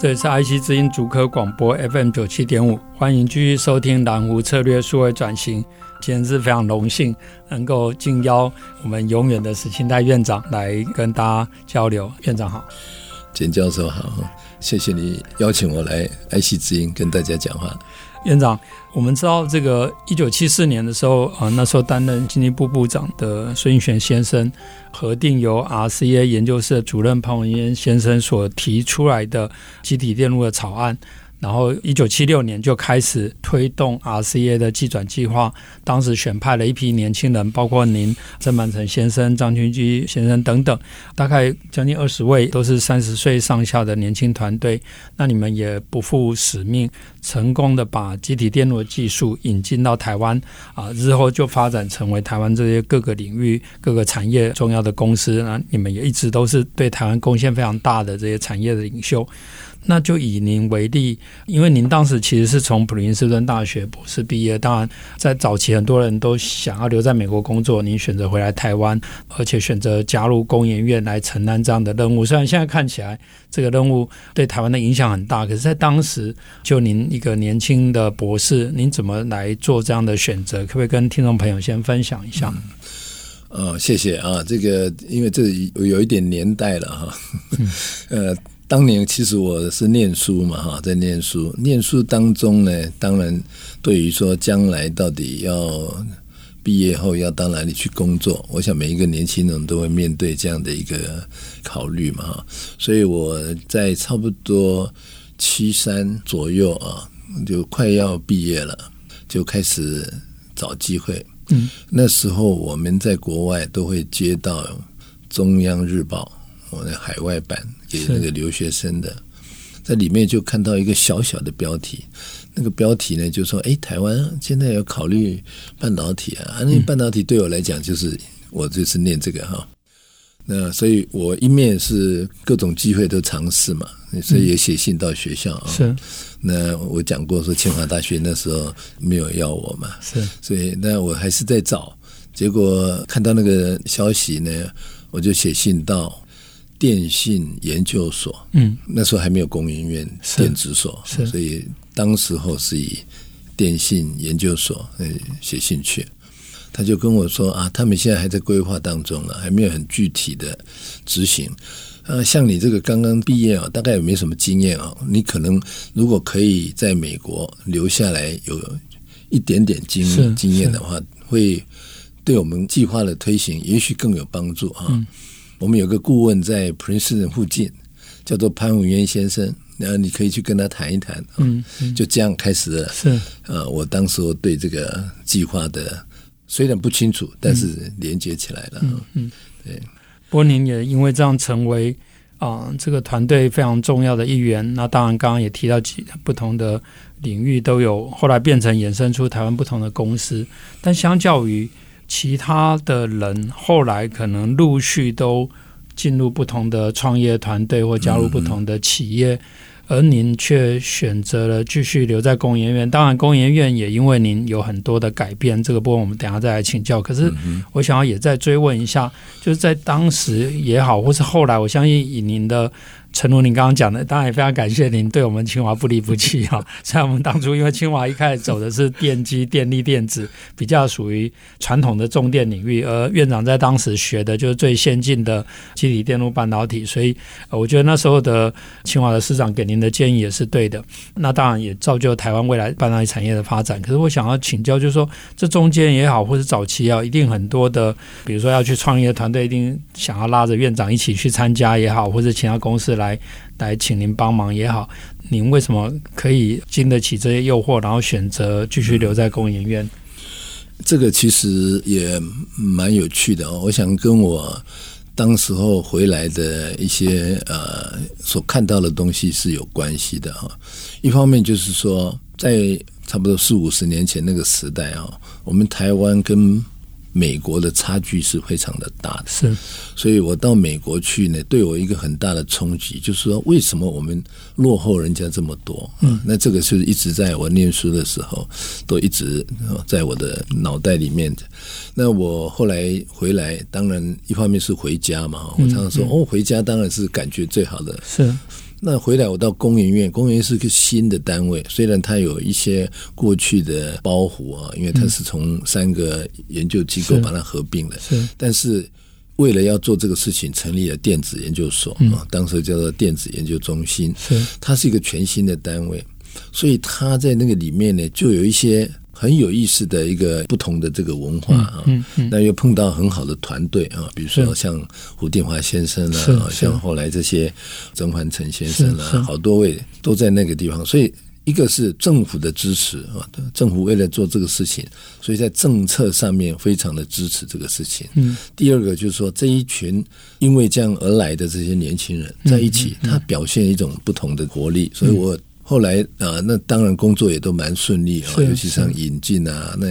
这里是 IC 之音主科广播 FM 九七点五，欢迎继续收听蓝湖策略数位转型。今天是非常荣幸能够敬邀我们永远的史清代院长来跟大家交流。院长好，简教授好，谢谢你邀请我来 IC 之音跟大家讲话。院长，我们知道这个一九七四年的时候啊，那时候担任经济部部长的孙运璇先生核定由 RCA 研究室主任潘文渊先生所提出来的集体电路的草案。然后，一九七六年就开始推动 RCA 的技转计划。当时选派了一批年轻人，包括您郑满成先生、张群基先生等等，大概将近二十位，都是三十岁上下的年轻团队。那你们也不负使命，成功的把集体电路的技术引进到台湾啊，日后就发展成为台湾这些各个领域、各个产业重要的公司。那你们也一直都是对台湾贡献非常大的这些产业的领袖。那就以您为例，因为您当时其实是从普林斯顿大学博士毕业，当然在早期很多人都想要留在美国工作，您选择回来台湾，而且选择加入工研院来承担这样的任务。虽然现在看起来这个任务对台湾的影响很大，可是，在当时就您一个年轻的博士，您怎么来做这样的选择？可不可以跟听众朋友先分享一下？嗯、哦，谢谢啊，这个因为这有一点年代了哈，呃。当年其实我是念书嘛，哈，在念书。念书当中呢，当然对于说将来到底要毕业后要到哪里去工作，我想每一个年轻人都会面对这样的一个考虑嘛，哈。所以我在差不多七三左右啊，就快要毕业了，就开始找机会。嗯，那时候我们在国外都会接到中央日报。我的海外版给那个留学生的，在里面就看到一个小小的标题，那个标题呢就说：“哎，台湾现在要考虑半导体啊！”啊，那半导体对我来讲就是我就是念这个哈。那所以我一面是各种机会都尝试嘛，所以也写信到学校啊。是。那我讲过说，清华大学那时候没有要我嘛。是。所以那我还是在找，结果看到那个消息呢，我就写信到。电信研究所，嗯，那时候还没有工研院电子所，是，所以当时候是以电信研究所呃写信去，他就跟我说啊，他们现在还在规划当中了，还没有很具体的执行。啊，像你这个刚刚毕业啊，大概也没什么经验啊，你可能如果可以在美国留下来，有一点点经经验的话，会对我们计划的推行也许更有帮助啊。嗯我们有个顾问在普林斯顿附近，叫做潘文渊先生，然后你可以去跟他谈一谈。嗯，嗯就这样开始了。是，呃，我当时对这个计划的虽然不清楚，但是连接起来了。嗯嗯，对。波宁也因为这样成为啊、呃、这个团队非常重要的一员。那当然，刚刚也提到几不同的领域都有，后来变成衍生出台湾不同的公司。但相较于其他的人后来可能陆续都进入不同的创业团队或加入不同的企业，而您却选择了继续留在工研院。当然，工研院也因为您有很多的改变，这个部分我们等下再来请教。可是，我想要也再追问一下，就是在当时也好，或是后来，我相信以您的。诚如您刚刚讲的，当然也非常感谢您对我们清华不离不弃哈。虽然我们当初因为清华一开始走的是电机、电力、电子，比较属于传统的重电领域，而院长在当时学的就是最先进的积体电路半导体，所以我觉得那时候的清华的师长给您的建议也是对的。那当然也造就台湾未来半导体产业的发展。可是我想要请教，就是说这中间也好，或是早期啊，一定很多的，比如说要去创业的团队，一定想要拉着院长一起去参加也好，或者其他公司。来来，请您帮忙也好，您为什么可以经得起这些诱惑，然后选择继续留在工研院？这个其实也蛮有趣的哦。我想跟我当时候回来的一些呃所看到的东西是有关系的哈。一方面就是说，在差不多四五十年前那个时代啊，我们台湾跟美国的差距是非常的大的，是，所以我到美国去呢，对我一个很大的冲击，就是说为什么我们落后人家这么多？嗯，那这个就是一直在我念书的时候，都一直在我的脑袋里面。那我后来回来，当然一方面是回家嘛，我常常说，哦，回家当然是感觉最好的，是。那回来我到工研院，工研院是个新的单位，虽然它有一些过去的包袱啊，因为它是从三个研究机构把它合并了，是，但是为了要做这个事情，成立了电子研究所啊，当时叫做电子研究中心，是，它是一个全新的单位，所以它在那个里面呢，就有一些。很有意思的一个不同的这个文化啊，嗯，嗯，嗯，那又碰到很好的团队啊，比如说像胡定华先生啊，像后来这些曾焕成先生啊，好多位都在那个地方，所以一个是政府的支持啊，政府为了做这个事情，所以在政策上面非常的支持这个事情。嗯，第二个就是说这一群因为这样而来的这些年轻人在一起，他表现一种不同的活力，所以我。后来啊，那当然工作也都蛮顺利啊，尤其像引进啊，那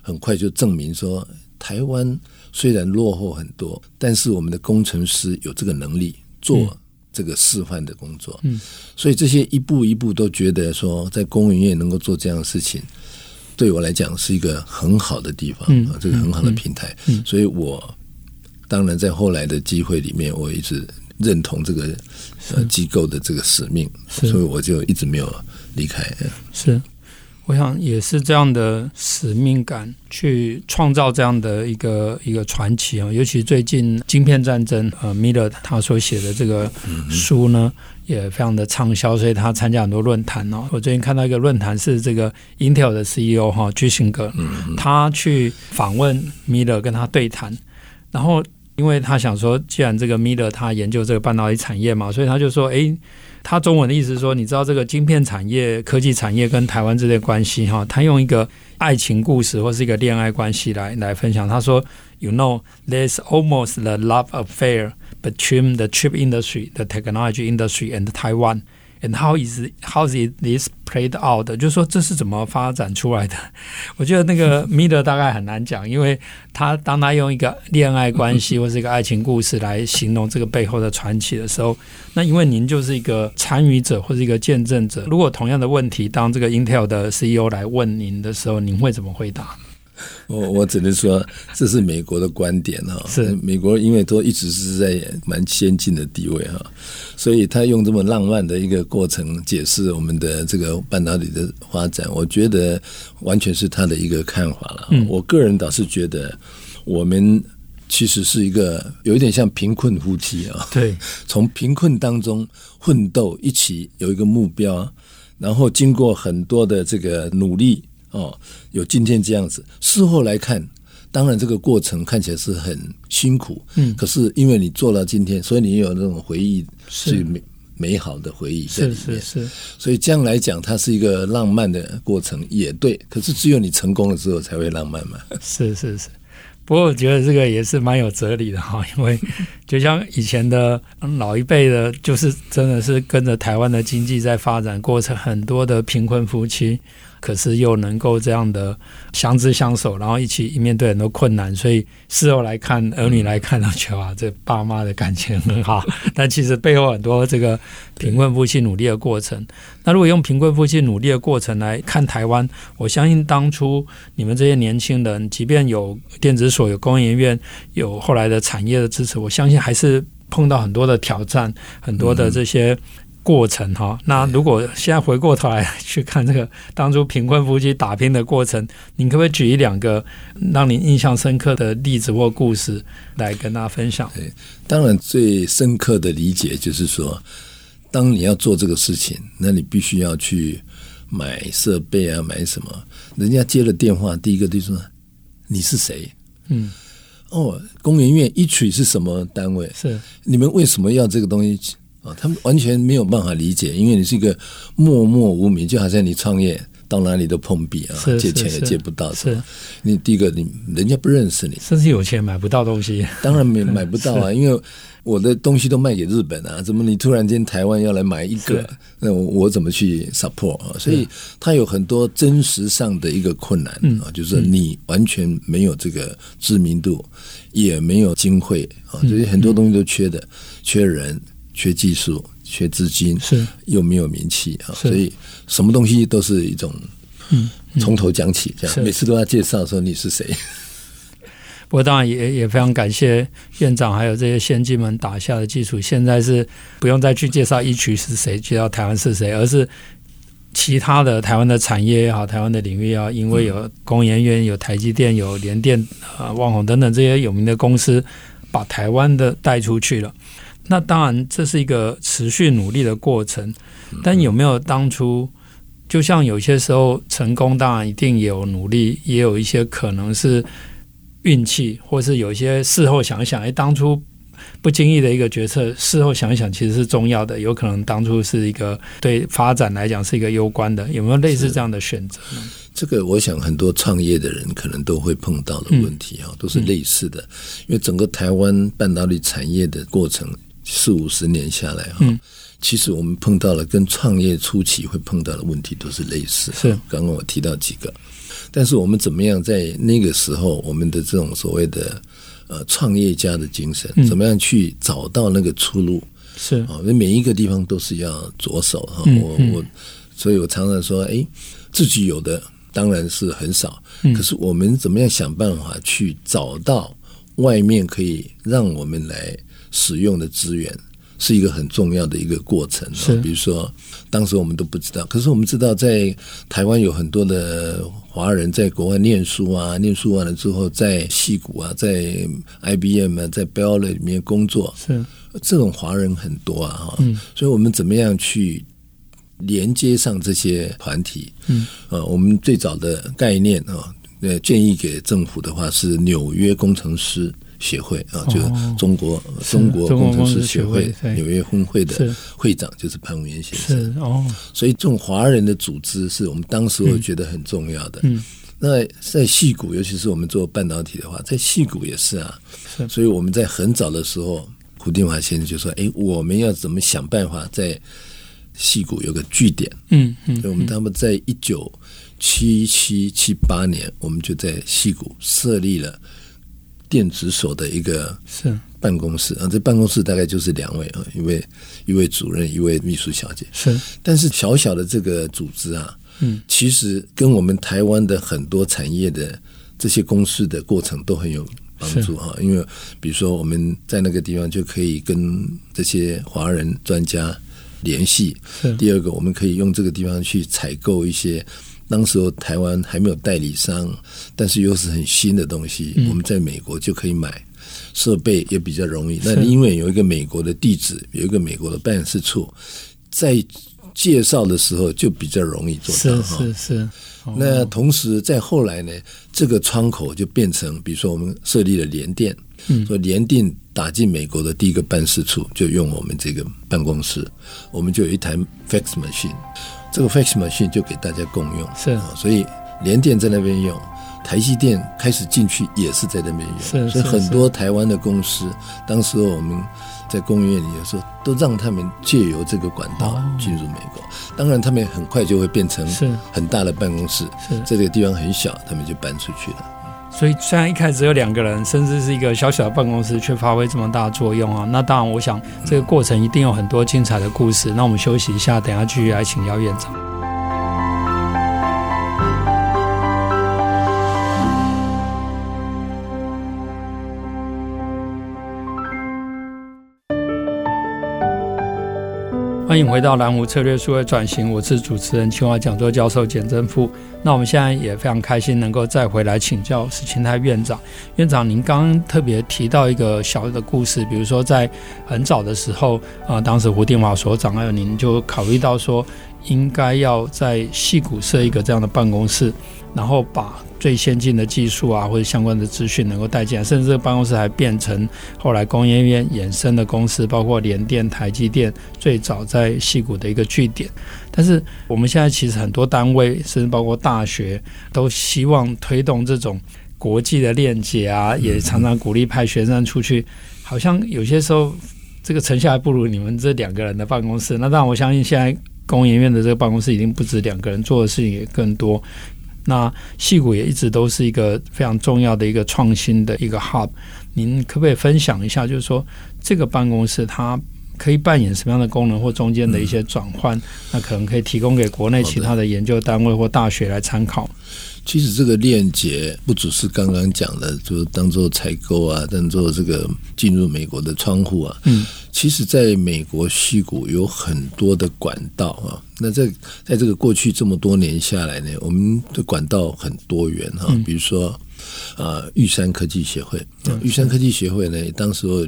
很快就证明说，台湾虽然落后很多，但是我们的工程师有这个能力做这个示范的工作。嗯，所以这些一步一步都觉得说，在公营业能够做这样的事情，对我来讲是一个很好的地方啊，这个很好的平台。嗯，所以我当然在后来的机会里面，我一直。认同这个呃机构的这个使命，所以我就一直没有离开。是，我想也是这样的使命感去创造这样的一个一个传奇啊。尤其最近《晶片战争》呃，Miller 他所写的这个书呢，也非常的畅销，所以他参加很多论坛哦。我最近看到一个论坛是这个 Intel 的 CEO 哈居辛格，他去访问 Miller 跟他对谈，然后。因为他想说，既然这个 Miller 他研究这个半导体产业嘛，所以他就说，诶，他中文的意思是说，你知道这个晶片产业、科技产业跟台湾之间关系哈，他用一个爱情故事或是一个恋爱关系来来分享。他说，You know, there's almost the love affair between the chip industry, the technology industry, and Taiwan. And how is how is this played out？就是说这是怎么发展出来的？我觉得那个 Miller 大概很难讲，因为他当他用一个恋爱关系 或是一个爱情故事来形容这个背后的传奇的时候，那因为您就是一个参与者或是一个见证者。如果同样的问题当这个 Intel 的 CEO 来问您的时候，您会怎么回答？我我只能说，这是美国的观点哈。是美国，因为都一直是在蛮先进的地位哈，所以他用这么浪漫的一个过程解释我们的这个半导体的发展，我觉得完全是他的一个看法了。嗯，我个人倒是觉得，我们其实是一个有一点像贫困夫妻啊。对，从贫困当中奋斗，一起有一个目标，然后经过很多的这个努力。哦，有今天这样子。事后来看，当然这个过程看起来是很辛苦，嗯，可是因为你做到今天，所以你有那种回忆是美美好的回忆在里面，是是是。所以这样来讲，它是一个浪漫的过程，也对。可是只有你成功了之后才会浪漫嘛。是是是。不过我觉得这个也是蛮有哲理的哈，因为就像以前的老一辈的，就是真的是跟着台湾的经济在发展过程，很多的贫困夫妻。可是又能够这样的相知相守，然后一起面对很多困难，所以事后来看，儿女来看，都觉得哇，这爸妈的感情很好。但其实背后很多这个贫困夫妻努力的过程。那如果用贫困夫妻努力的过程来看台湾，我相信当初你们这些年轻人，即便有电子所、有工研院、有后来的产业的支持，我相信还是碰到很多的挑战，很多的这些。过程哈，那如果现在回过头来去看这个当初贫困夫妻打拼的过程，您可不可以举一两个让您印象深刻的例子或故事来跟大家分享？对，当然最深刻的理解就是说，当你要做这个事情，那你必须要去买设备啊，买什么？人家接了电话，第一个就说你是谁？嗯，哦，工研院 ITRI 是什么单位？是你们为什么要这个东西？他们完全没有办法理解，因为你是一个默默无名，就好像你创业到哪里都碰壁啊，借钱也借不到。是，你第一个，你人家不认识你，甚至有钱买不到东西。当然没买不到啊，因为我的东西都卖给日本啊，怎么你突然间台湾要来买一个，那我我怎么去 support 啊？所以它有很多真实上的一个困难啊，就是你完全没有这个知名度，也没有经费啊，所以很多东西都缺的，缺人，缺技术。缺资金是又没有名气啊，所以什么东西都是一种嗯从头讲起这样，每次都要介绍说你是谁。不过当然也也非常感谢院长还有这些先进们打下的基础，现在是不用再去介绍一曲是谁，介绍台湾是谁，而是其他的台湾的产业也好，台湾的领域也好，因为有工研院、有台积电、有联电啊、旺宏等等这些有名的公司，把台湾的带出去了。那当然，这是一个持续努力的过程，但有没有当初，就像有些时候成功，当然一定也有努力，也有一些可能是运气，或是有一些事后想想，哎，当初不经意的一个决策，事后想一想其实是重要的，有可能当初是一个对发展来讲是一个攸关的，有没有类似这样的选择呢？这个我想很多创业的人可能都会碰到的问题哈，都是类似的，因为整个台湾半导体产业的过程。四五十年下来哈，其实我们碰到了跟创业初期会碰到的问题都是类似。是，刚刚我提到几个，但是我们怎么样在那个时候，我们的这种所谓的呃创业家的精神，怎么样去找到那个出路？是啊，因为每一个地方都是要着手哈。我我，所以我常常说，哎，自己有的当然是很少，可是我们怎么样想办法去找到外面可以让我们来。使用的资源是一个很重要的一个过程。是，比如说，当时我们都不知道，可是我们知道，在台湾有很多的华人在国外念书啊，念书完了之后，在戏谷啊，在 IBM 啊，在 Bell 里面工作。是，这种华人很多啊，哈。嗯。所以我们怎么样去连接上这些团体？嗯。呃，我们最早的概念啊，呃，建议给政府的话是纽约工程师。协会啊，就是中国、哦、中国工程师协会纽约分会的会长就是潘文渊先生哦，所以这种华人的组织是我们当时我觉得很重要的。嗯，那在戏谷，尤其是我们做半导体的话，在戏谷也是啊。是，所以我们在很早的时候，胡定华先生就说：“哎，我们要怎么想办法在戏谷有个据点？”嗯嗯，所以我们他们在一九七七七八年，我们就在戏谷设立了。电子所的一个是办公室啊，这办公室大概就是两位啊，一位一位主任，一位秘书小姐。是，但是小小的这个组织啊，嗯，其实跟我们台湾的很多产业的这些公司的过程都很有帮助啊。因为比如说我们在那个地方就可以跟这些华人专家联系。是，第二个我们可以用这个地方去采购一些。当时候台湾还没有代理商，但是又是很新的东西，嗯、我们在美国就可以买，设备也比较容易。那因为有一个美国的地址，有一个美国的办事处，在介绍的时候就比较容易做到。是是是。那同时在后来呢，这个窗口就变成，比如说我们设立了联电，嗯，说联电打进美国的第一个办事处就用我们这个办公室，我们就有一台 fax machine。这个 fax machine 就给大家共用，是。啊，所以联电在那边用，台积电开始进去也是在那边用，是，所以很多台湾的公司，当时我们在工业里有时候都让他们借由这个管道进入美国，当然他们很快就会变成很大的办公室，是，这个地方很小，他们就搬出去了。所以，虽然一开始只有两个人，甚至是一个小小的办公室，却发挥这么大的作用啊！那当然，我想这个过程一定有很多精彩的故事。那我们休息一下，等下继续来请教院长。欢迎回到蓝湖策略数位转型，我是主持人清华讲座教授简正富。那我们现在也非常开心能够再回来请教史清泰院长。院长，您刚刚特别提到一个小的故事，比如说在很早的时候啊、呃，当时胡定华所长还有您就考虑到说，应该要在矽谷设一个这样的办公室。然后把最先进的技术啊，或者相关的资讯能够带进来，甚至这个办公室还变成后来工研院衍生的公司，包括联电、台积电最早在西谷的一个据点。但是我们现在其实很多单位，甚至包括大学，都希望推动这种国际的链接啊，也常常鼓励派学生出去。好像有些时候这个成效还不如你们这两个人的办公室。那当然，我相信现在工研院的这个办公室已经不止两个人，做的事情也更多。那戏谷也一直都是一个非常重要的一个创新的一个 hub，您可不可以分享一下，就是说这个办公室它可以扮演什么样的功能，或中间的一些转换，嗯、那可能可以提供给国内其他的研究单位或大学来参考。其实这个链接不只是刚刚讲的，就是当做采购啊，当做这个进入美国的窗户啊。嗯，其实在美国西谷有很多的管道啊。那在在这个过去这么多年下来呢，我们的管道很多元哈。比如说啊，玉山科技协会，玉山科技协会呢，当时候。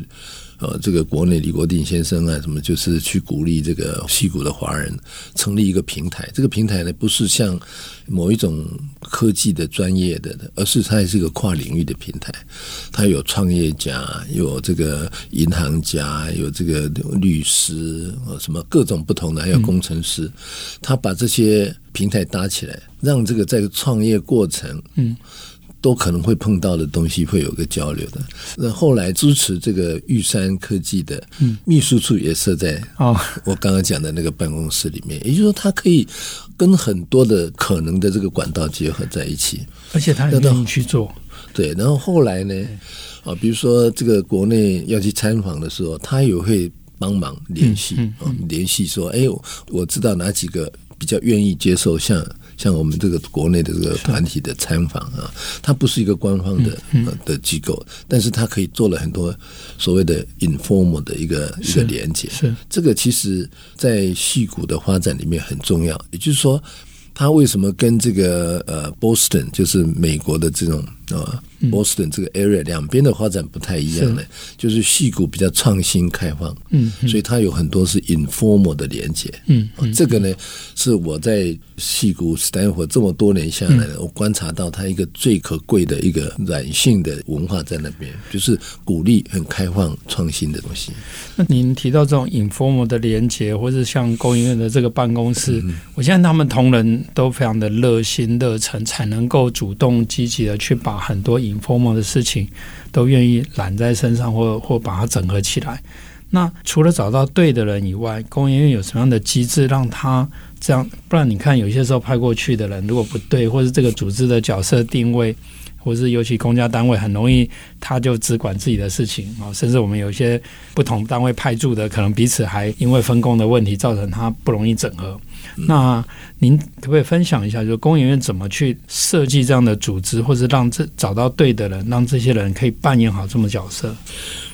呃，这个国内李国定先生啊，什么就是去鼓励这个西谷的华人成立一个平台。这个平台呢，不是像某一种科技的专业的，而是它也是一个跨领域的平台。它有创业家，有这个银行家，有这个律师，什么各种不同的，还有工程师。他把这些平台搭起来，让这个在创业过程，嗯。都可能会碰到的东西会有个交流的。那后来支持这个玉山科技的秘书处也设在哦，我刚刚讲的那个办公室里面，也就是说，它可以跟很多的可能的这个管道结合在一起，而且他也愿意去做。对，然后后来呢，啊，比如说这个国内要去参访的时候，他也会帮忙联系，啊，联系说，哎，我知道哪几个比较愿意接受像。像我们这个国内的这个团体的参访啊，它不是一个官方的的机构，但是它可以做了很多所谓的 informal 的一个一个连接。是这个，其实在戏骨的发展里面很重要。也就是说，它为什么跟这个呃 Boston 就是美国的这种啊？Boston 这个 area 两边的发展不太一样呢，就是戏谷比较创新开放，嗯，所以它有很多是 informal 的连接，嗯，这个呢是我在矽谷斯坦福这么多年下来的，我观察到它一个最可贵的一个软性的文化在那边，就是鼓励很开放创新的东西。那您提到这种 informal 的连接，或者像工研院的这个办公室，我现在他们同仁都非常的热心热忱，才能够主动积极的去把很多。informal 的事情都愿意揽在身上或，或把它整合起来。那除了找到对的人以外，工研院有什么样的机制让他这样？不然你看，有些时候派过去的人如果不对，或是这个组织的角色定位，或是尤其公家单位，很容易他就只管自己的事情啊。甚至我们有些不同单位派驻的，可能彼此还因为分工的问题，造成他不容易整合。那您可不可以分享一下，就是工研院怎么去设计这样的组织，或者让这找到对的人，让这些人可以扮演好这么角色？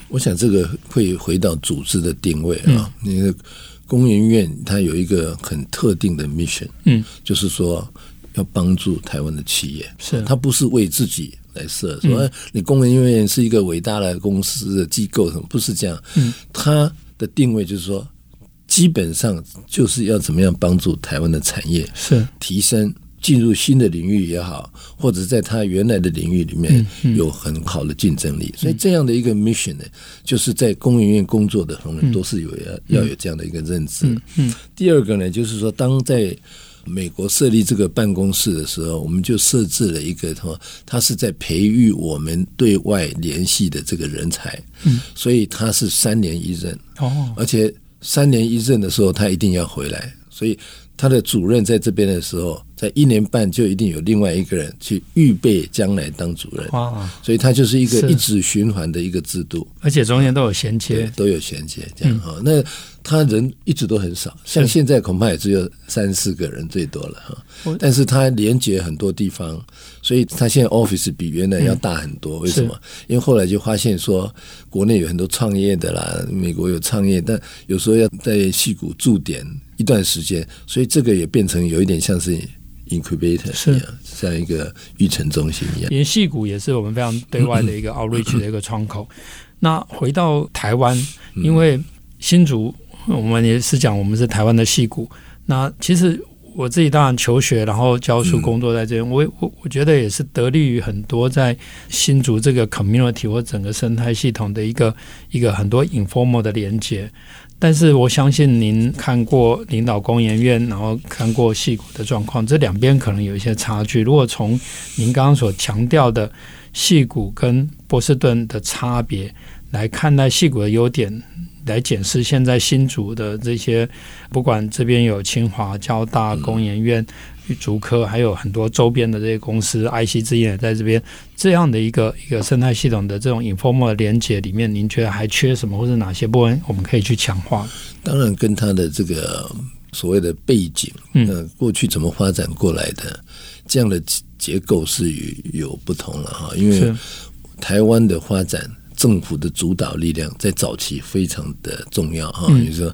我想这个会回到组织的定位啊。那个工研院它有一个很特定的 mission，嗯，就是说要帮助台湾的企业，是它不是为自己来设，说你工研院是一个伟大的公司的机构什么，不是这样。嗯，它的定位就是说。基本上就是要怎么样帮助台湾的产业是提升，进入新的领域也好，或者在他原来的领域里面有很好的竞争力。所以这样的一个 mission 呢，就是在工研院工作的同仁都是有要要有这样的一个认知。嗯，第二个呢，就是说当在美国设立这个办公室的时候，我们就设置了一个什么，他是在培育我们对外联系的这个人才。嗯，所以他是三年一任哦，而且。三年一任的时候，他一定要回来，所以他的主任在这边的时候，在一年半就一定有另外一个人去预备将来当主任。哇！所以他就是一个一直循环的一个制度，而且中间都有衔接，都有衔接，这样哈。嗯、那他人一直都很少，像现在恐怕也只有三四个人最多了哈。但是他连接很多地方，所以他现在 office 比原来要大很多。嗯、为什么？因为后来就发现说，国内有很多创业的啦，美国有创业，但有时候要在戏谷驻点一段时间，所以这个也变成有一点像是 incubator 一样，像一个育成中心一样。因为矽谷也是我们非常对外的一个 outreach 的一个窗口。那回到台湾，因为新竹。我们也是讲，我们是台湾的戏谷。那其实我自己当然求学，然后教书工作在这边，嗯、我我我觉得也是得力于很多在新竹这个 community 或整个生态系统的一个一个很多 informal 的连接。但是我相信您看过领导工研院，然后看过戏谷的状况，这两边可能有一些差距。如果从您刚刚所强调的戏谷跟波士顿的差别来看待戏谷的优点，来检视现在新竹的这些，不管这边有清华、交大、工研院。竹科还有很多周边的这些公司，IC 之音也在这边，这样的一个一个生态系统的这种 informal 的连接里面，您觉得还缺什么，或者哪些部分我们可以去强化？当然，跟它的这个所谓的背景，嗯，过去怎么发展过来的，这样的结构是有不同了哈，因为台湾的发展。政府的主导力量在早期非常的重要哈，比如说，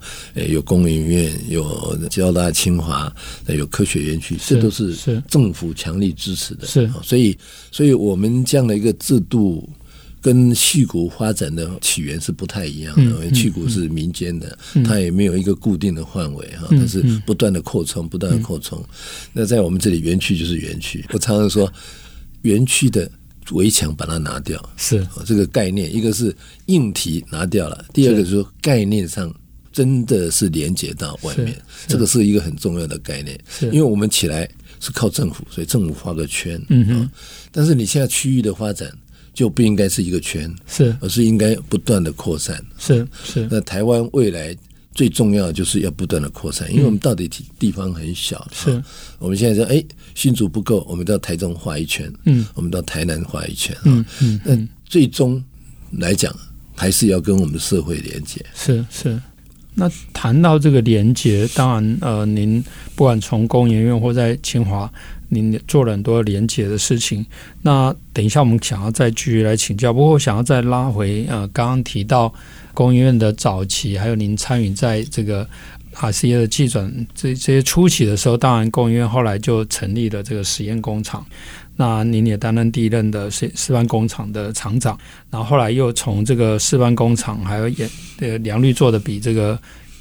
有工研院、有交大、清华，有科学园区，这都是政府强力支持的。是，所以，所以我们这样的一个制度，跟戏骨发展的起源是不太一样的。因为矽谷是民间的，它也没有一个固定的范围哈，它是不断的扩充，不断的扩充。那在我们这里，园区就是园区。我常常说，园区的。围墙把它拿掉，是这个概念。一个是硬体拿掉了，第二个是说概念上真的是连接到外面，这个是一个很重要的概念。因为我们起来是靠政府，所以政府画个圈，嗯哼。但是你现在区域的发展就不应该是一个圈，是，而是应该不断的扩散，是是。那台湾未来。最重要的就是要不断的扩散，因为我们到底地地方很小。是、嗯，我们现在说，哎，新竹不够，我们到台中画一圈，嗯，我们到台南画一圈，嗯嗯。那最终来讲，还是要跟我们的社会连接。是是。那谈到这个连接，当然，呃，您不管从工研院或在清华，您做了很多连接的事情。那等一下我们想要再继续来请教，不过我想要再拉回，呃，刚刚提到。工研院的早期，还有您参与在这个 RCA 的技转这这些初期的时候，当然工研院后来就成立了这个实验工厂。那您也担任第一任的示示范工厂的厂长，然后后来又从这个示范工厂，还有也呃良率做的比这个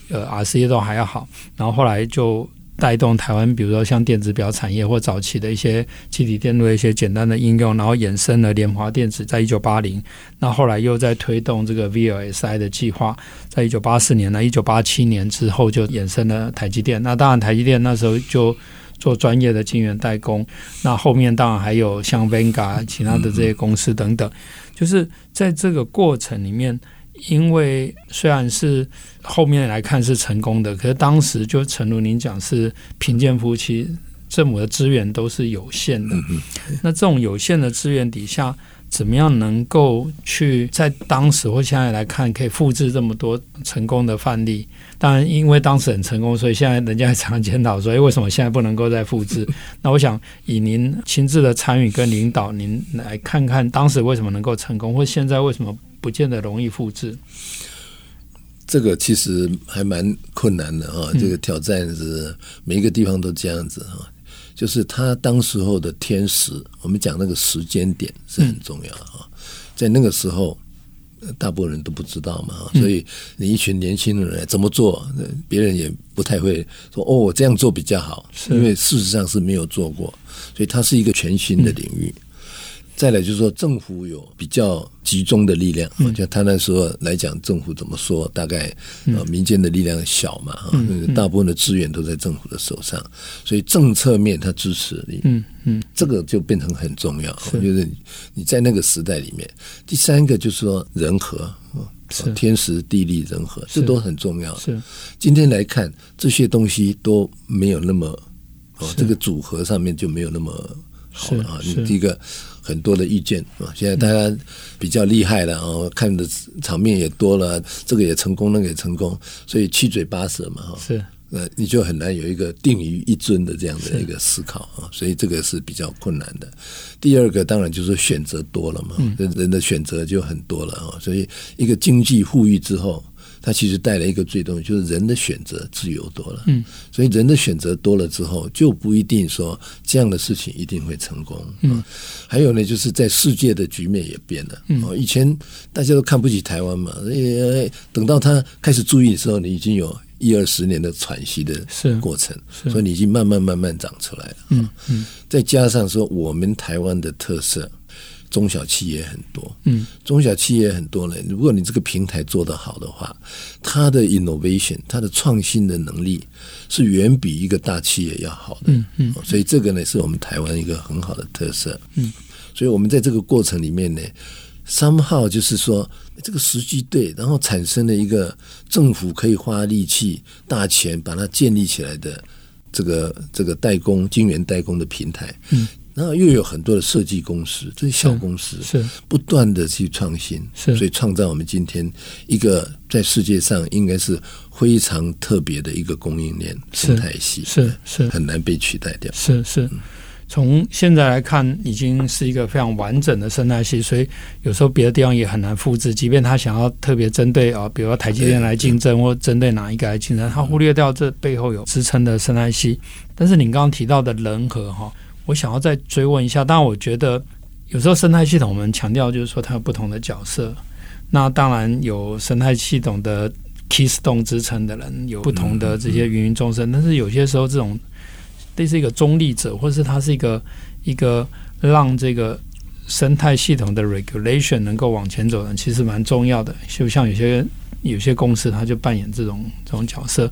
呃 RCA 都还要好，然后后来就。带动台湾，比如说像电子表产业或早期的一些气体电路的一些简单的应用，然后衍生了联华电子，在一九八零，那后来又在推动这个 VLSI 的计划，在一九八四年呢，一九八七年之后就衍生了台积电。那当然，台积电那时候就做专业的晶圆代工，那后面当然还有像 Venga 其他的这些公司等等，就是在这个过程里面。因为虽然是后面来看是成功的，可是当时就诚如您讲是贫贱夫妻，政府的资源都是有限的。那这种有限的资源底下，怎么样能够去在当时或现在来看，可以复制这么多成功的范例？当然，因为当时很成功，所以现在人家还常检讨说，哎，为什么现在不能够再复制？那我想以您亲自的参与跟领导，您来看看当时为什么能够成功，或现在为什么？不见得容易复制，这个其实还蛮困难的啊。这个挑战是每一个地方都这样子啊，就是他当时候的天时，我们讲那个时间点是很重要啊。在那个时候，大部分人都不知道嘛，所以你一群年轻的人怎么做，别人也不太会说哦，我这样做比较好，因为事实上是没有做过，所以它是一个全新的领域。再来就是说，政府有比较集中的力量，就他那时候来讲，政府怎么说？大概呃，民间的力量小嘛，哈，大部分的资源都在政府的手上，所以政策面他支持你，嗯嗯，这个就变成很重要。我觉得你在那个时代里面，第三个就是说人和，天时地利人和，这都很重要。是今天来看这些东西都没有那么哦，这个组合上面就没有那么好了啊。你第一个。很多的意见啊，现在大家比较厉害了啊，看的场面也多了，这个也成功，那个也成功，所以七嘴八舌嘛哈。是，呃，你就很难有一个定于一尊的这样的一个思考啊，所以这个是比较困难的。第二个当然就是选择多了嘛，人的选择就很多了啊，所以一个经济富裕之后。它其实带来一个最重要，就是人的选择自由多了。嗯，所以人的选择多了之后，就不一定说这样的事情一定会成功。嗯，还有呢，就是在世界的局面也变了。嗯，以前大家都看不起台湾嘛，等到他开始注意的时候，你已经有一二十年的喘息的过程，所以你已经慢慢慢慢长出来了。嗯嗯，再加上说我们台湾的特色。中小企业很多，嗯，中小企业很多呢。如果你这个平台做得好的话，它的 innovation，它的创新的能力是远比一个大企业要好的，嗯嗯。所以这个呢，是我们台湾一个很好的特色，嗯。所以我们在这个过程里面呢，somehow 就是说这个时机对，然后产生了一个政府可以花力气、大钱把它建立起来的这个这个代工、晶圆代工的平台，嗯。然后又有很多的设计公司，这些小公司是不断的去创新，是所以创造我们今天一个在世界上应该是非常特别的一个供应链生态系，是是很难被取代掉。是是，从现在来看，已经是一个非常完整的生态系，所以有时候别的地方也很难复制。即便他想要特别针对啊，比如说台积电来竞争，或针对哪一个来竞争，他忽略掉这背后有支撑的生态系。但是你刚刚提到的人和哈。我想要再追问一下，当然，我觉得有时候生态系统我们强调就是说它有不同的角色。那当然有生态系统的 keystone 支撑的人，有不同的这些芸芸众生。但是有些时候，这种类似一个中立者，或是它是一个一个让这个生态系统的 regulation 能够往前走的，其实蛮重要的。就像有些有些公司，它就扮演这种这种角色。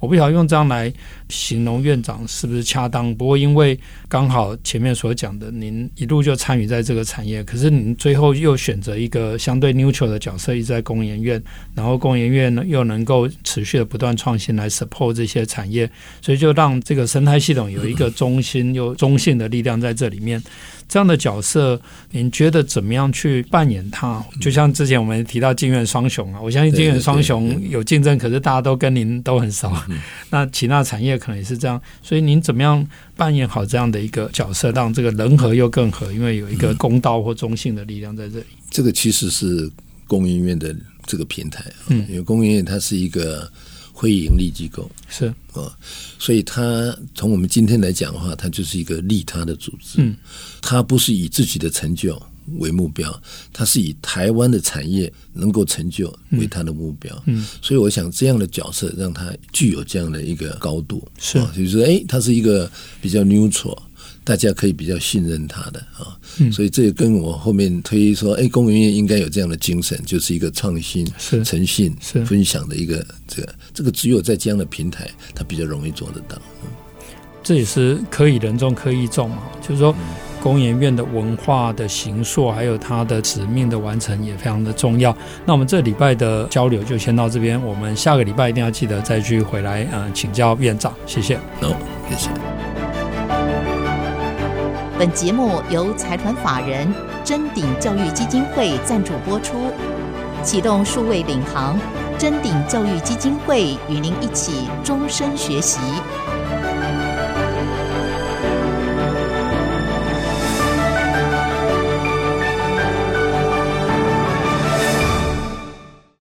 我不晓得用这样来形容院长是不是恰当，不过因为刚好前面所讲的，您一路就参与在这个产业，可是您最后又选择一个相对 neutral 的角色，一直在工研院，然后工研院呢又能够持续的不断创新来 support 这些产业，所以就让这个生态系统有一个中心又中性的力量在这里面。这样的角色，您觉得怎么样去扮演它？就像之前我们提到金院双雄啊，我相信金院双雄有竞争，可是大家都跟您都很熟。那其他产业可能也是这样，所以您怎么样扮演好这样的一个角色，让这个人和又更和？因为有一个公道或中性的力量在这里。这个其实是供应院的这个平台，嗯，因为供应院它是一个。非盈利机构是啊，所以它从我们今天来讲的话，它就是一个利他的组织。嗯，它不是以自己的成就为目标，它是以台湾的产业能够成就为他的目标。嗯，所以我想这样的角色让他具有这样的一个高度。是，就是说，哎，他是一个比较 neutral。大家可以比较信任他的啊，嗯、所以这也跟我后面推说，哎，工研院应该有这样的精神，就是一个创新、是诚信、是分享的一个这个这个，只有在这样的平台，它比较容易做得到。嗯、这也是可以人众可以众嘛，就是说，工研院的文化的形塑，还有它的使命的完成也非常的重要。那我们这礼拜的交流就先到这边，我们下个礼拜一定要记得再去回来，嗯、呃，请教院长，谢谢。好，谢谢。本节目由财团法人臻鼎教育基金会赞助播出，启动数位领航，臻鼎教育基金会与您一起终身学习。